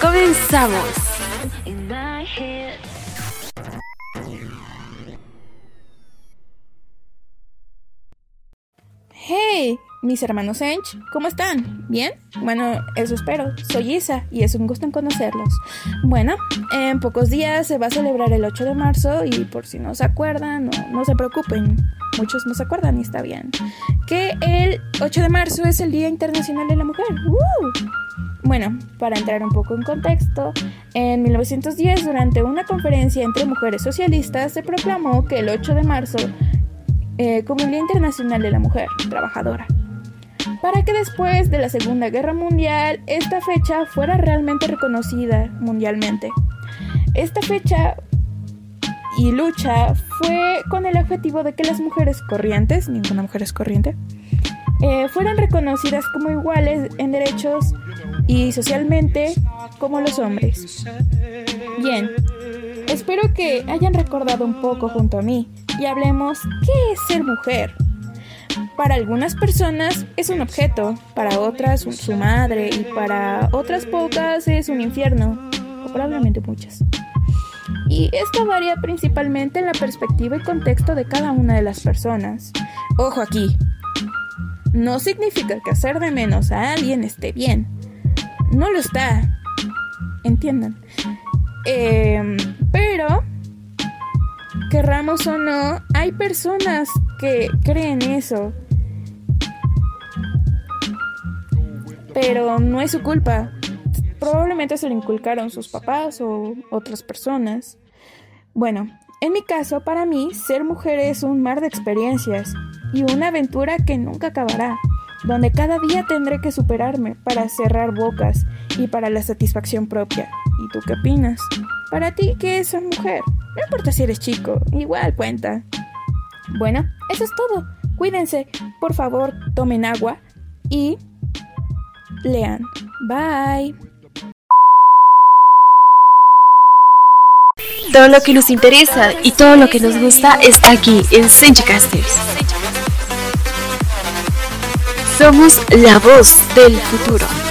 Comenzamos. Hey, mis hermanos Ench, ¿cómo están? ¿Bien? Bueno, eso espero. Soy Isa y es un gusto conocerlos. Bueno, en pocos días se va a celebrar el 8 de marzo y por si no se acuerdan, no, no se preocupen. Muchos no se acuerdan y está bien. Que el 8 de marzo es el Día Internacional de la Mujer. Bueno, para entrar un poco en contexto, en 1910, durante una conferencia entre mujeres socialistas, se proclamó que el 8 de marzo eh, como el Día Internacional de la Mujer Trabajadora, para que después de la Segunda Guerra Mundial esta fecha fuera realmente reconocida mundialmente. Esta fecha y lucha fue con el objetivo de que las mujeres corrientes, ninguna mujer es corriente, eh, fueran reconocidas como iguales en derechos y socialmente como los hombres. Bien, espero que hayan recordado un poco junto a mí y hablemos qué es ser mujer. Para algunas personas es un objeto, para otras su madre y para otras pocas es un infierno, o probablemente muchas. Y esto varía principalmente en la perspectiva y contexto de cada una de las personas. Ojo aquí, no significa que hacer de menos a alguien esté bien. No lo está. Entiendan. Em, pero, querramos o no, hay personas que creen eso. Pero no es su culpa. Probablemente se lo inculcaron sus papás o otras personas. Bueno, en mi caso, para mí, ser mujer es un mar de experiencias y una aventura que nunca acabará, donde cada día tendré que superarme para cerrar bocas y para la satisfacción propia. ¿Y tú qué opinas? Para ti, ¿qué es ser mujer? No importa si eres chico, igual cuenta. Bueno, eso es todo. Cuídense, por favor, tomen agua y lean. Bye. Todo lo que nos interesa y todo lo que nos gusta está aquí en Senchicasters. Somos la voz del futuro.